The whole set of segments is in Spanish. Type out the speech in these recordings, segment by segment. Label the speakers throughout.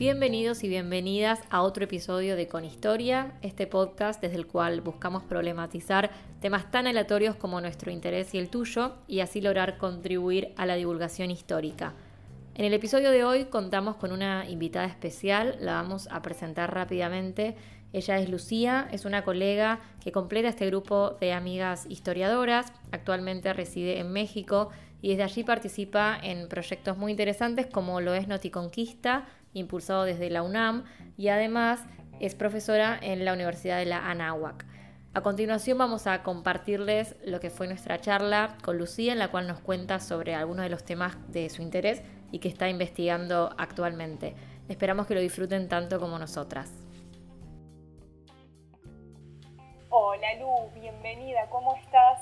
Speaker 1: Bienvenidos y bienvenidas a otro episodio de Con Historia, este podcast desde el cual buscamos problematizar temas tan aleatorios como nuestro interés y el tuyo y así lograr contribuir a la divulgación histórica. En el episodio de hoy contamos con una invitada especial, la vamos a presentar rápidamente. Ella es Lucía, es una colega que completa este grupo de amigas historiadoras, actualmente reside en México y desde allí participa en proyectos muy interesantes como lo es Noticonquista, impulsado desde la UNAM, y además es profesora en la Universidad de la Anáhuac. A continuación vamos a compartirles lo que fue nuestra charla con Lucía, en la cual nos cuenta sobre algunos de los temas de su interés y que está investigando actualmente. Esperamos que lo disfruten tanto como nosotras.
Speaker 2: Hola Lu, bienvenida, ¿cómo estás?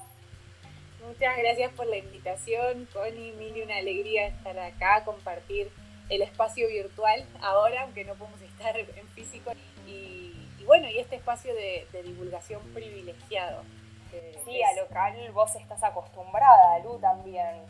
Speaker 2: Muchas gracias por la invitación, Connie, Mili, una alegría estar acá, compartir el espacio virtual ahora, aunque no podemos estar en físico. Y, bueno, y este espacio de, divulgación privilegiado.
Speaker 3: Sí, a local vos estás acostumbrada, Lu también.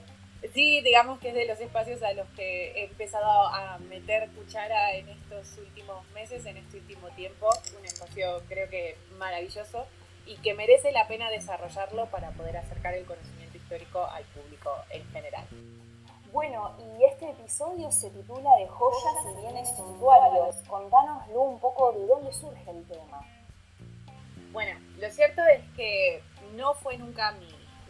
Speaker 2: Sí, digamos que es de los espacios a los que he empezado a meter cuchara en estos últimos meses, en este último tiempo. Un espacio creo que maravilloso y que merece la pena desarrollarlo para poder acercar el conocimiento histórico al público en general.
Speaker 3: Bueno, y este episodio se titula De joyas y bienes suntuarios. Contanoslo un poco de dónde surge el tema.
Speaker 2: Bueno, lo cierto es que no fue nunca mi,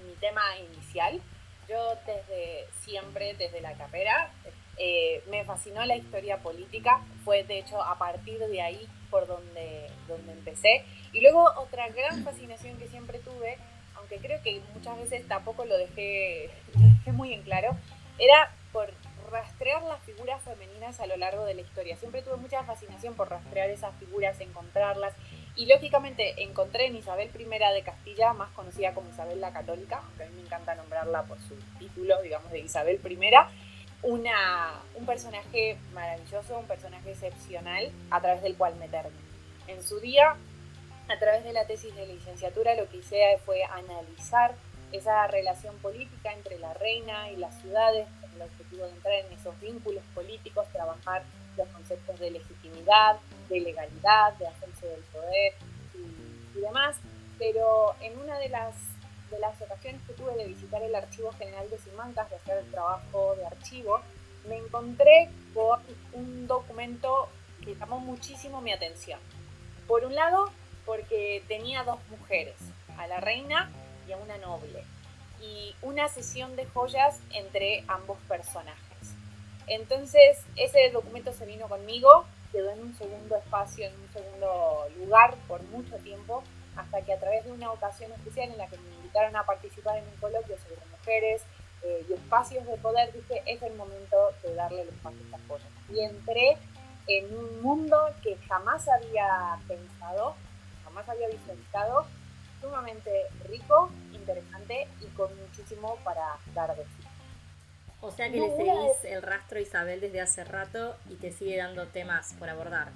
Speaker 2: mi tema inicial. Yo desde siempre, desde la carrera, eh, me fascinó la historia política. Fue de hecho a partir de ahí por donde, donde empecé. Y luego otra gran fascinación que siempre tuve, aunque creo que muchas veces tampoco lo dejé, lo dejé muy en claro, era por rastrear las figuras femeninas a lo largo de la historia. Siempre tuve mucha fascinación por rastrear esas figuras, encontrarlas. Y lógicamente encontré en Isabel I de Castilla, más conocida como Isabel la Católica, aunque a mí me encanta nombrarla por su título, digamos, de Isabel I, una, un personaje maravilloso, un personaje excepcional a través del cual meterme. En su día, a través de la tesis de licenciatura, lo que hice fue analizar esa relación política entre la reina y las ciudades, con el objetivo de entrar en esos vínculos políticos, trabajar los conceptos de legitimidad, de legalidad, de ascenso del poder y, demás. Pero en una de las, de las ocasiones que tuve de visitar el Archivo General de Simancas, de hacer el trabajo de archivo, me encontré con un documento que llamó muchísimo mi atención. Por un lado, porque tenía dos mujeres, a la reina a una noble, y una sesión de joyas entre ambos personajes. Entonces, ese documento se vino conmigo, quedó en un segundo espacio, en un segundo lugar por mucho tiempo, hasta que a través de una ocasión especial en la que me invitaron a participar en un coloquio sobre mujeres eh, y espacios de poder, dije, es el momento de darle el espacio a estas joyas. Y entré en un mundo que jamás había pensado, jamás había visualizado, sumamente rico, interesante y con muchísimo para dar de sí.
Speaker 1: O sea que le seguís el rastro a Isabel desde hace rato y te sigue dando temas por abordar.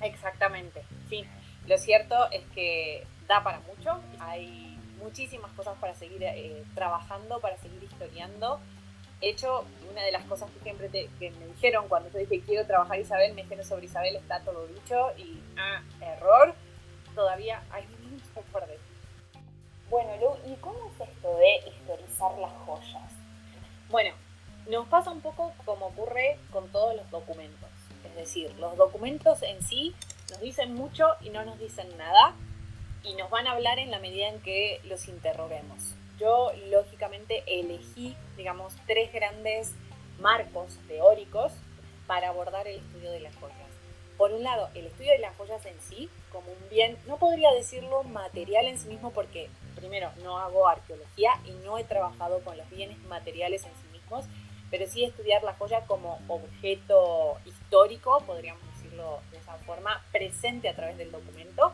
Speaker 2: Exactamente, sí. Lo cierto es que da para mucho, hay muchísimas cosas para seguir eh, trabajando, para seguir historiando. De hecho, una de las cosas que siempre que me dijeron cuando yo dije quiero trabajar Isabel, me dijeron sobre Isabel está todo dicho y ah, error, todavía hay
Speaker 3: Bueno, Lu, ¿y cómo es esto de historizar las joyas?
Speaker 2: Bueno, nos pasa un poco como ocurre con todos los documentos. Es decir, los documentos en sí nos dicen mucho y no nos dicen nada y nos van a hablar en la medida en que los interroguemos. Yo, lógicamente, elegí, digamos, tres grandes marcos teóricos para abordar el estudio de las joyas. Por un lado, el estudio de las joyas en sí, como un bien, no podría decirlo material en sí mismo porque, primero, no hago arqueología y no he trabajado con los bienes materiales en sí mismos, pero sí estudiar la joya como objeto histórico, podríamos decirlo de esa forma, presente a través del documento.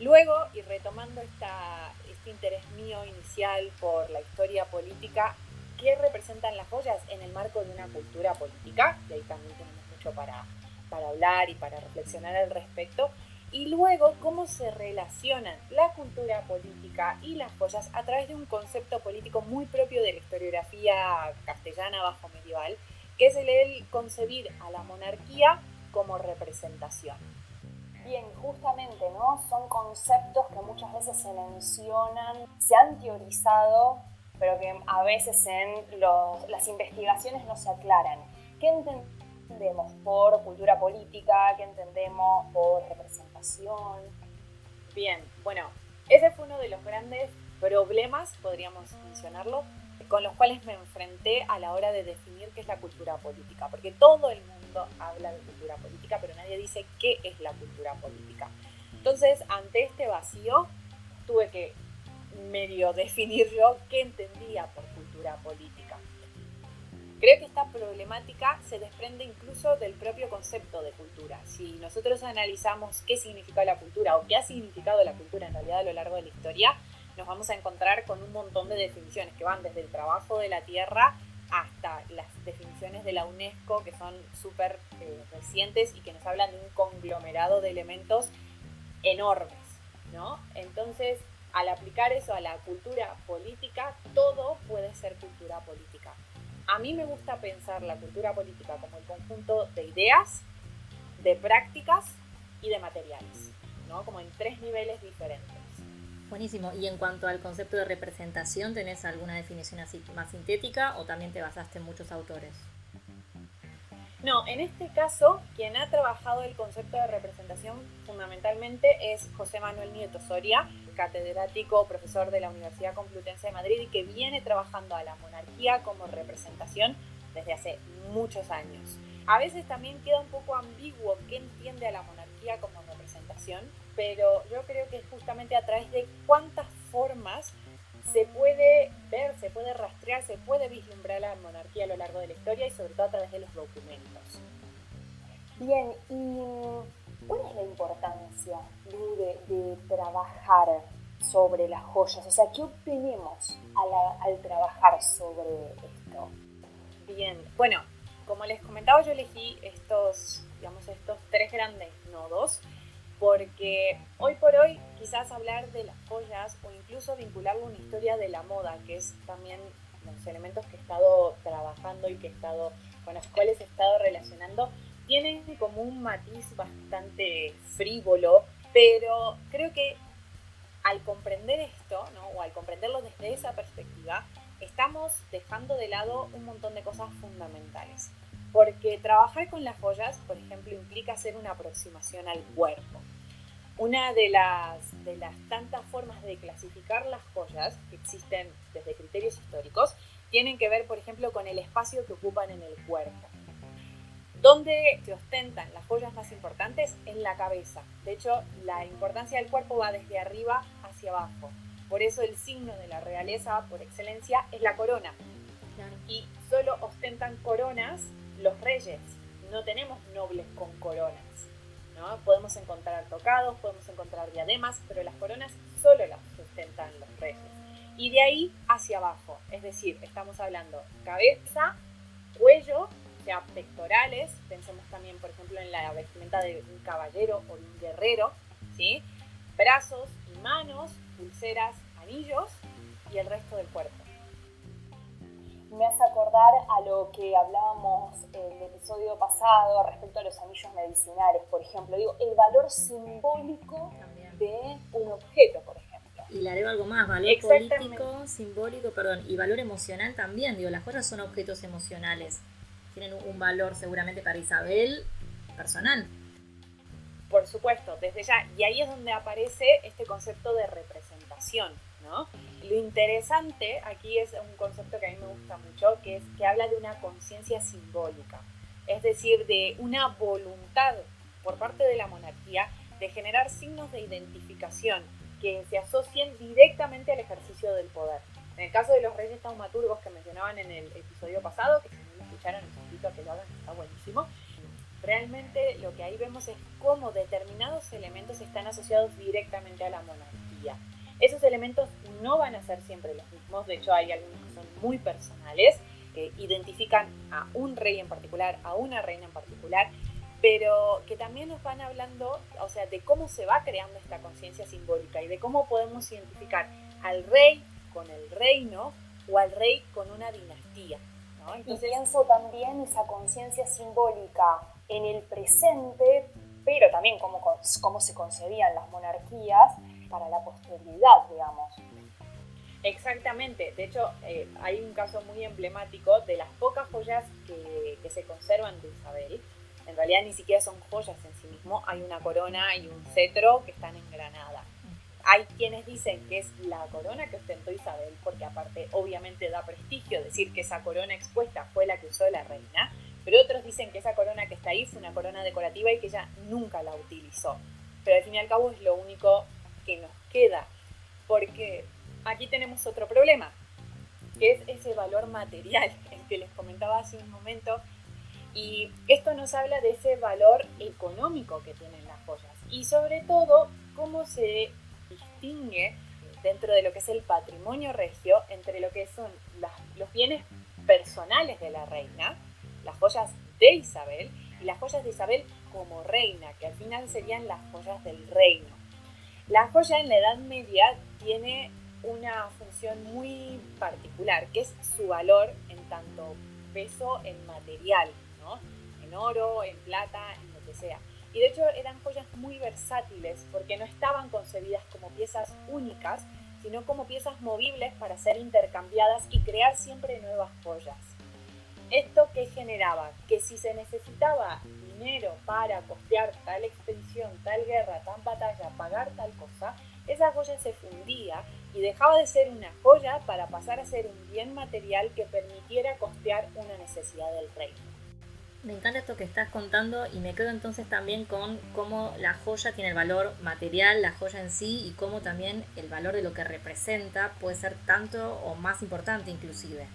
Speaker 2: Luego, y retomando esta, este interés mío inicial por la historia política, ¿qué representan las joyas en el marco de una cultura política? Y ahí también tenemos mucho para, para hablar y para reflexionar al respecto. Y luego cómo se relacionan la cultura política y las joyas a través de un concepto político muy propio de la historiografía castellana bajo medieval, que es el concebir a la monarquía como representación.
Speaker 3: Bien, justamente, ¿no? Son conceptos que muchas veces se mencionan, se han teorizado, pero que a veces en las investigaciones no se aclaran. ¿Qué por cultura política? ¿Qué entendemos por representación?
Speaker 2: Bien, bueno, ese fue uno de los grandes problemas, podríamos mencionarlo, con los cuales me enfrenté a la hora de definir qué es la cultura política, porque todo el mundo habla de cultura política, pero nadie dice qué es la cultura política. Entonces, ante este vacío, tuve que medio definir yo qué entendía por cultura política. Creo que esta problemática se desprende incluso del propio concepto de cultura. Si nosotros analizamos qué significa la cultura o qué ha significado la cultura en realidad a lo largo de la historia, nos vamos a encontrar con un montón de definiciones que van desde el trabajo de la tierra hasta las definiciones de la UNESCO que son súper eh, recientes y que nos hablan de un conglomerado de elementos enormes, ¿no? Entonces, al aplicar eso a la cultura política, todo puede ser cultura política. A mí me gusta pensar la cultura política como el conjunto de ideas, de prácticas y de materiales, ¿no? Como en tres niveles diferentes.
Speaker 1: Buenísimo. Y en cuanto al concepto de representación, ¿tenés alguna definición así más sintética o también te basaste en muchos autores?
Speaker 2: No, en este caso, quien ha trabajado el concepto de representación fundamentalmente es José Manuel Nieto Soria, catedrático, profesor de la Universidad Complutense de Madrid y que viene trabajando a la monarquía como representación desde hace muchos años. A veces también queda un poco ambiguo qué entiende a la monarquía como representación, pero yo creo que es justamente a través de cuántas formas se puede se puede rastrear, se puede vislumbrar la monarquía a lo largo de la historia y sobre todo a través de los documentos.
Speaker 3: Bien, ¿y cuál es la importancia de, trabajar sobre las joyas? O sea, ¿qué obtenemos al, al trabajar sobre esto?
Speaker 2: Bien, bueno, como les comentaba, yo elegí estos, digamos, estos tres grandes nodos porque hoy por hoy quizás hablar de las joyas o incluso vincularlo a una historia de la moda, que es también los elementos que he estado trabajando y que he estado, con los cuales he estado relacionando, tienen como un matiz bastante frívolo, pero creo que al comprender esto, ¿no? o al comprenderlo desde esa perspectiva, estamos dejando de lado un montón de cosas fundamentales. Porque trabajar con las joyas, por ejemplo, implica hacer una aproximación al cuerpo. Una de las, de las tantas formas de clasificar las joyas que existen desde criterios históricos tienen que ver, por ejemplo, con el espacio que ocupan en el cuerpo. Donde se ostentan las joyas más importantes en la cabeza. De hecho, la importancia del cuerpo va desde arriba hacia abajo. Por eso el signo de la realeza por excelencia es la corona. Y solo ostentan coronas los reyes. No tenemos nobles con coronas. Podemos encontrar tocados, podemos encontrar diademas, pero las coronas solo las sustentan los reyes. Y de ahí hacia abajo, es decir, estamos hablando cabeza, cuello, o sea, pectorales, pensemos también, por ejemplo, en la vestimenta de un caballero o de un guerrero, ¿sí? Brazos y manos, pulseras, anillos y el resto del cuerpo
Speaker 3: me hace acordar a lo que hablábamos en el episodio pasado respecto a los anillos medicinales, por ejemplo. Digo, el valor simbólico de un objeto, por ejemplo.
Speaker 1: Y le agrego algo más, valor político, simbólico, perdón, y valor emocional también. Digo, las joyas son objetos emocionales. Tienen un valor seguramente para Isabel personal.
Speaker 2: Por supuesto, desde ya. Y ahí es donde aparece este concepto de representación, Lo interesante aquí es un concepto que a mí me gusta mucho, que es que habla de una conciencia simbólica, es decir, de una voluntad por parte de la monarquía de generar signos de identificación que se asocien directamente al ejercicio del poder. En el caso de los reyes taumaturgos que mencionaban en el episodio pasado, que si no lo escucharon, les invito a que lo hagan, está buenísimo. Realmente lo que ahí vemos es cómo determinados elementos están asociados directamente a la monarquía. Esos elementos no van a ser siempre los mismos, de hecho hay algunos que son muy personales, que identifican a un rey en particular, a una reina en particular, pero que también nos van hablando, o sea, de cómo se va creando esta conciencia simbólica y de cómo podemos identificar al rey con el reino o al rey con una dinastía.
Speaker 3: y pienso también esa conciencia simbólica en el presente, pero también cómo, cómo se concebían las monarquías para la posteridad, digamos.
Speaker 2: Exactamente, de hecho eh, hay un caso muy emblemático de las pocas joyas que, que, se conservan de Isabel. En realidad ni siquiera son joyas en sí mismo, hay una corona y un cetro que están en Granada. Hay quienes dicen que es la corona que ostentó Isabel, porque aparte obviamente da prestigio decir que esa corona expuesta fue la que usó la reina, pero otros dicen que esa corona que está ahí fue una corona decorativa y que ella nunca la utilizó. Pero al fin y al cabo es lo único que nos queda, porque aquí tenemos otro problema, que es ese valor material, el que les comentaba hace un momento, y esto nos habla de ese valor económico que tienen las joyas y sobre todo cómo se distingue dentro de lo que es el patrimonio regio entre lo que son los bienes personales de la reina, las joyas de Isabel y las joyas de Isabel como reina, que al final serían las joyas del reino. La joya en la Edad Media tiene una función muy particular, que es su valor en tanto peso en material, ¿no? en oro, en plata, en lo que sea. Y de hecho eran joyas muy versátiles porque no estaban concebidas como piezas únicas, sino como piezas movibles para ser intercambiadas y crear siempre nuevas joyas. ¿Esto qué generaba? Que si se necesitaba dinero para costear tal expedición, tal guerra, tal batalla, pagar tal cosa, esa joya se fundía y dejaba de ser una joya para pasar a ser un bien material que permitiera costear una necesidad del reino.
Speaker 1: Me encanta esto que estás contando y me quedo entonces también con cómo la joya tiene el valor material, la joya en sí y cómo también el valor de lo que representa puede ser tanto o más importante inclusive.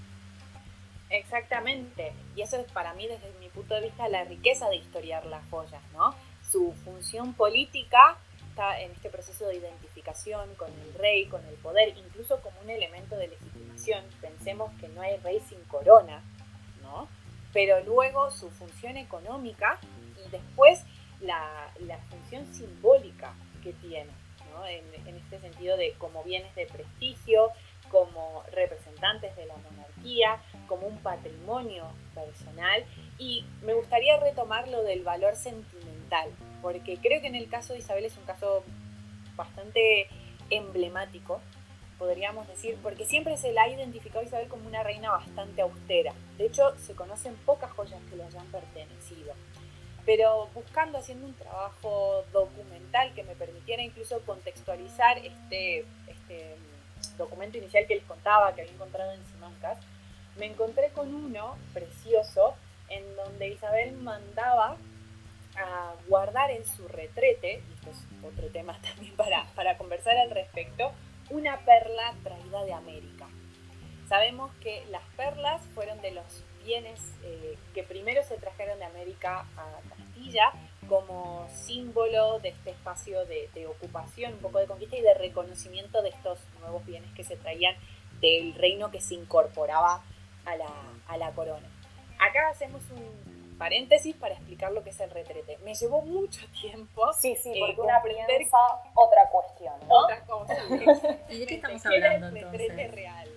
Speaker 2: Exactamente, y eso es para mí desde mi punto de vista la riqueza de historiar las joyas, ¿no? Su función política está en este proceso de identificación con el rey, con el poder, incluso como un elemento de legitimación. Pensemos que no hay rey sin corona, ¿no? Pero luego su función económica y después la, función simbólica que tiene, ¿no? en, en este sentido de como bienes de prestigio, como representantes de la monarquía, como un patrimonio personal y me gustaría retomar lo del valor sentimental, porque creo que en el caso de Isabel es un caso bastante emblemático, podríamos decir, porque siempre se la ha identificado Isabel como una reina bastante austera. De hecho, se conocen pocas joyas que le hayan pertenecido. Pero buscando, haciendo un trabajo documental que me permitiera incluso contextualizar este, este documento inicial que les contaba, que había encontrado en Simancas, me encontré con uno precioso en donde Isabel mandaba a guardar en su retrete, y esto es otro tema también para, para conversar al respecto, una perla traída de América. Sabemos que las perlas fueron de los bienes eh, que primero se trajeron de América a Castilla como símbolo de este espacio de, de, ocupación, un poco de conquista y de reconocimiento de estos nuevos bienes que se traían del reino que se incorporaba a la, a la corona. Acá hacemos un paréntesis para explicar lo que es el retrete. Me llevó mucho tiempo.
Speaker 3: Sí, sí, porque eh, una aprender otra cuestión, ¿no?
Speaker 2: Otra cosa.
Speaker 1: ¿Y de qué estamos hablando
Speaker 2: el retrete real.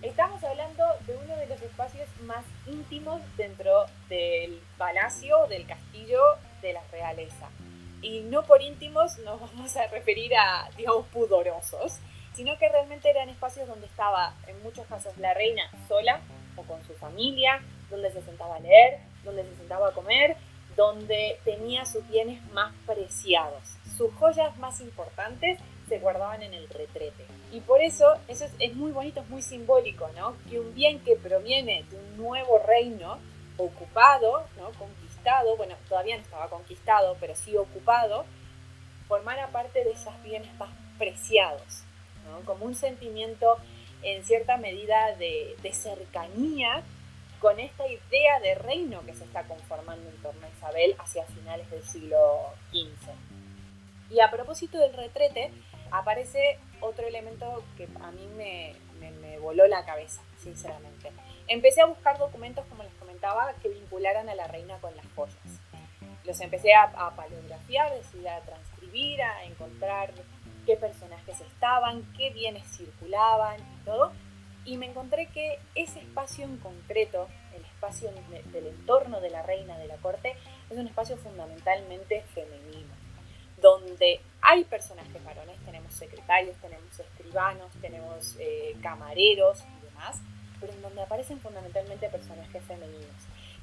Speaker 2: Estamos hablando de uno de los espacios más íntimos dentro del palacio, del castillo de la realeza. Y no por íntimos nos vamos a referir a, digamos, pudorosos, sino que realmente eran espacios donde estaba, en muchos casos, la reina sola con su familia, donde se sentaba a leer, donde se sentaba a comer, donde tenía sus bienes más preciados. Sus joyas más importantes se guardaban en el retrete. Y por eso, eso es, muy bonito, es muy simbólico, ¿no? Que un bien que proviene de un nuevo reino ocupado, ¿no? Conquistado, bueno, todavía no estaba conquistado, pero sí ocupado, formara parte de esos bienes más preciados. Como un sentimiento en cierta medida de, cercanía con esta idea de reino que se está conformando en torno a Isabel hacia finales del siglo XV. Y a propósito del retrete, aparece otro elemento que a mí me, me, voló la cabeza, sinceramente. Empecé a buscar documentos, como les comentaba, que vincularan a la reina con las joyas. Los empecé a, a paleografiar, decir, a transcribir, a encontrar qué personajes estaban, qué bienes circulaban y todo. y me encontré que ese espacio en concreto, el espacio del entorno de la reina de la corte, es un espacio fundamentalmente femenino, donde hay personajes varones, tenemos secretarios, tenemos escribanos, tenemos eh, camareros y demás, pero en donde aparecen fundamentalmente personajes femeninos.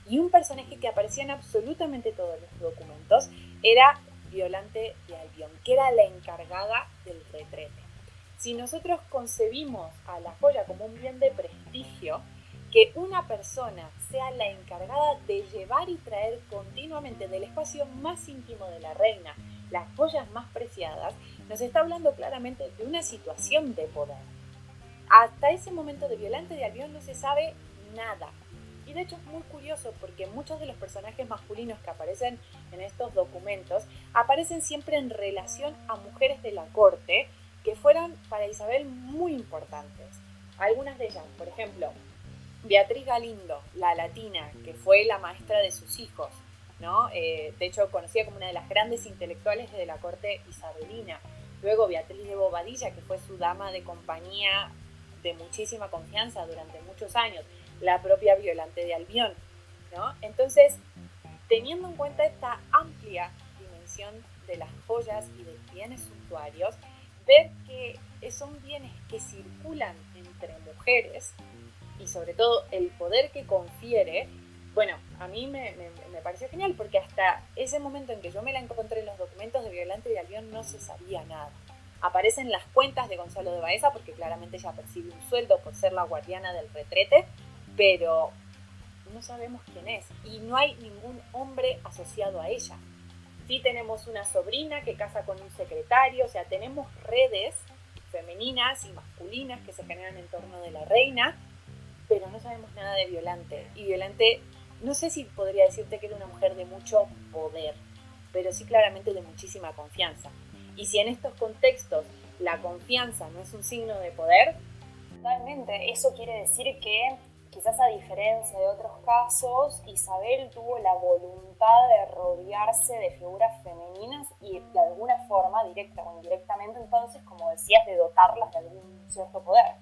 Speaker 2: Y un personaje que aparecía en absolutamente todos los documentos era Violante de Albión, que era la encargada del retrete. Si nosotros concebimos a la joya como un bien de prestigio, que una persona sea la encargada de llevar y traer continuamente del espacio más íntimo de la reina las joyas más preciadas, nos está hablando claramente de una situación de poder. Hasta ese momento de Violante de Albión no se sabe nada. Y de hecho es muy curioso porque muchos de los personajes masculinos que aparecen en estos documentos aparecen siempre en relación a mujeres de la corte que fueron para Isabel muy importantes. Algunas de ellas, por ejemplo, Beatriz Galindo, la latina, que fue la maestra de sus hijos, ¿no? Eh, de hecho conocida como una de las grandes intelectuales de la corte isabelina. Luego Beatriz de Bobadilla, que fue su dama de compañía de muchísima confianza durante muchos años, la propia Violante de Albión, ¿no? Entonces, teniendo en cuenta esta amplia dimensión de las joyas y de bienes suntuarios, ver que son bienes que circulan entre mujeres y sobre todo el poder que confiere, bueno, a mí me, pareció genial porque hasta ese momento en que yo me la encontré en los documentos de Violante de Albión no se sabía nada. Aparecen las cuentas de Gonzalo de Baeza porque claramente ella percibe un sueldo por ser la guardiana del retrete, pero no sabemos quién es y no hay ningún hombre asociado a ella. Sí tenemos una sobrina que casa con un secretario, o sea, tenemos redes femeninas y masculinas que se generan en torno de la reina, pero no sabemos nada de Violante. Y Violante, no sé si podría decirte que era una mujer de mucho poder, pero sí claramente de muchísima confianza. Y si en estos contextos la confianza no es un signo de poder,
Speaker 3: totalmente, eso quiere decir que quizás a diferencia de otros casos, Isabel tuvo la voluntad de rodearse de figuras femeninas y de alguna forma, directa o indirectamente, entonces, como decías, de dotarlas de algún cierto poder.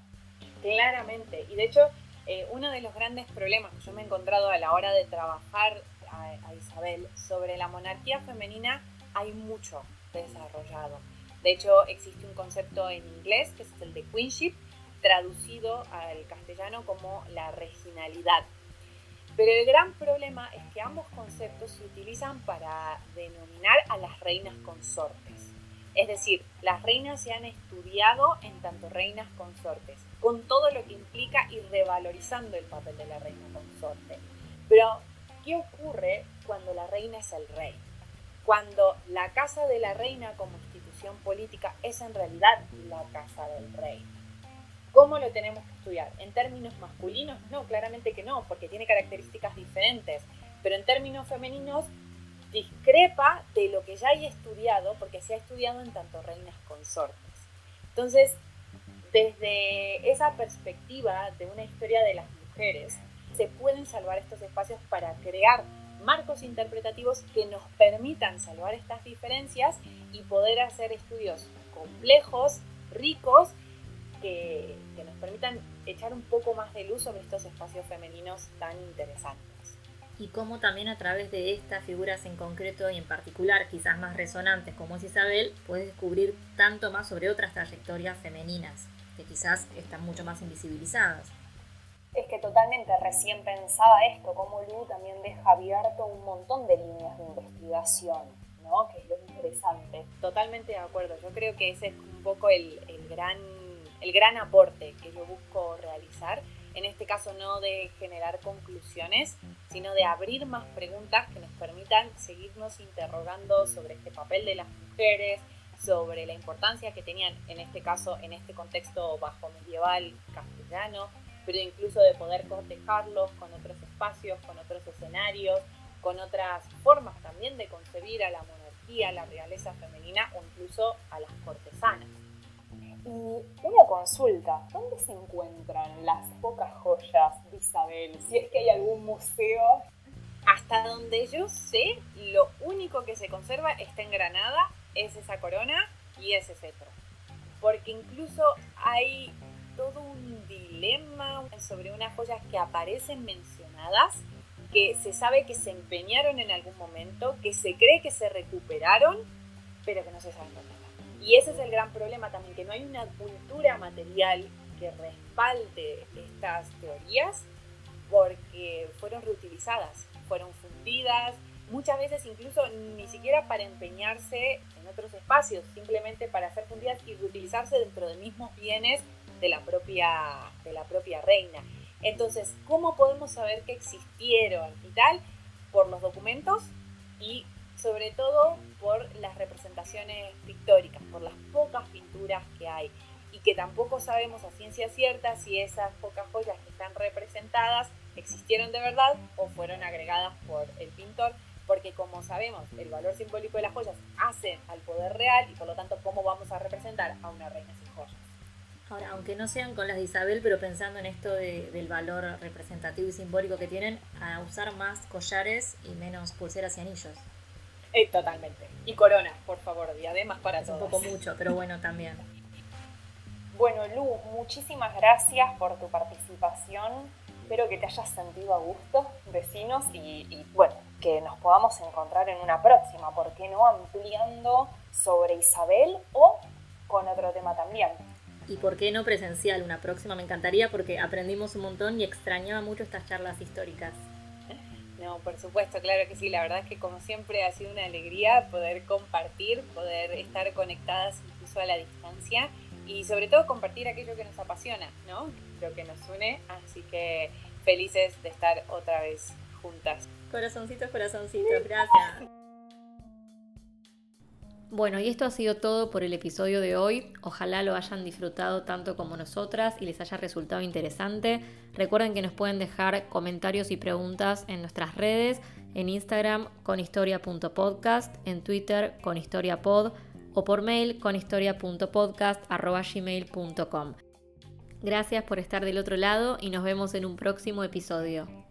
Speaker 2: Claramente, y de hecho, eh, uno de los grandes problemas que yo me he encontrado a la hora de trabajar a Isabel sobre la monarquía femenina, hay mucho desarrollado. De hecho, existe un concepto en inglés que es el de queenship, traducido al castellano como la regionalidad. Pero el gran problema es que ambos conceptos se utilizan para denominar a las reinas consortes. Es decir, las reinas se han estudiado en tanto reinas consortes, con todo lo que implica y revalorizando el papel de la reina consorte. Pero, ¿qué ocurre cuando la reina es el rey? Cuando la casa de la reina como institución política es en realidad la casa del rey. ¿Cómo lo tenemos que estudiar? ¿En términos masculinos? No, claramente que no, porque tiene características diferentes. Pero en términos femeninos discrepa de lo que ya hay estudiado, porque se ha estudiado en tanto reinas consortes. Entonces, desde esa perspectiva de una historia de las mujeres, se pueden salvar estos espacios para crear marcos interpretativos que nos permitan salvar estas diferencias y poder hacer estudios complejos, ricos que, nos permitan echar un poco más de luz sobre estos espacios femeninos tan interesantes.
Speaker 1: Y cómo también a través de estas figuras en concreto y en particular, quizás más resonantes como es Isabel, puedes descubrir tanto más sobre otras trayectorias femeninas, que quizás están mucho más invisibilizadas.
Speaker 3: Es que totalmente recién pensaba esto, cómo Lu también deja abierto un montón de líneas de investigación, ¿no? Que es lo interesante.
Speaker 2: Totalmente de acuerdo. Yo creo que ese es un poco el, el gran el gran aporte que yo busco realizar, en este caso no de generar conclusiones, sino de abrir más preguntas que nos permitan seguirnos interrogando sobre este papel de las mujeres, sobre la importancia que tenían en este caso, en este contexto bajo medieval castellano, pero incluso de poder cotejarlos con otros espacios, con otros escenarios, con otras formas también de concebir a la monarquía, a la realeza femenina o incluso a las cortesanas.
Speaker 3: Y una consulta, ¿dónde se encuentran las pocas joyas de Isabel? Si es que hay algún museo.
Speaker 2: Hasta donde yo sé, lo único que se conserva está en Granada, es esa corona y ese cetro. Porque incluso hay todo un dilema sobre unas joyas que aparecen mencionadas, que se sabe que se empeñaron en algún momento, que se cree que se recuperaron, pero que no se sabe dónde. Y ese es el gran problema también, que no hay una cultura material que respalde estas teorías porque fueron reutilizadas, fueron fundidas, muchas veces incluso ni siquiera para empeñarse en otros espacios, simplemente para ser fundidas y reutilizarse dentro de mismos bienes de la propia, de la propia reina. Entonces, ¿cómo podemos saber que existieron y tal? Por los documentos y sobre todo por las representaciones pictóricas, por las pocas pinturas que hay y que tampoco sabemos a ciencia cierta si esas pocas joyas que están representadas existieron de verdad o fueron agregadas por el pintor porque como sabemos, el valor simbólico de las joyas hace al poder real y por lo tanto, ¿cómo vamos a representar a una reina sin joyas?
Speaker 1: Ahora, aunque no sean con las de Isabel, pero pensando en esto del valor representativo y simbólico que tienen, a usar más collares y menos pulseras y anillos.
Speaker 2: Eh, totalmente. Y coronas, por favor, diademas para
Speaker 1: es Un poco mucho, pero bueno, también.
Speaker 3: Bueno, Lu, muchísimas gracias por tu participación. Espero que te hayas sentido a gusto, vecinos, y bueno, que nos podamos encontrar en una próxima, ¿por qué no? Ampliando sobre Isabel o con otro tema también.
Speaker 1: ¿Y por qué no presencial? Una próxima me encantaría porque aprendimos un montón y extrañaba mucho estas charlas históricas.
Speaker 2: No, por supuesto, claro que sí. La verdad es que como siempre ha sido una alegría poder compartir, poder estar conectadas incluso a la distancia y sobre todo compartir aquello que nos apasiona, ¿no? Lo que nos une. Así que felices de estar otra vez juntas.
Speaker 1: Corazoncitos, corazoncitos, gracias. Bueno, y esto ha sido todo por el episodio de hoy. Ojalá lo hayan disfrutado tanto como nosotras y les haya resultado interesante. Recuerden que nos pueden dejar comentarios y preguntas en nuestras redes, en Instagram con historia.podcast, en Twitter con historiapod o por mail con historia.podcast.gmail.com. Gracias por estar del otro lado y nos vemos en un próximo episodio.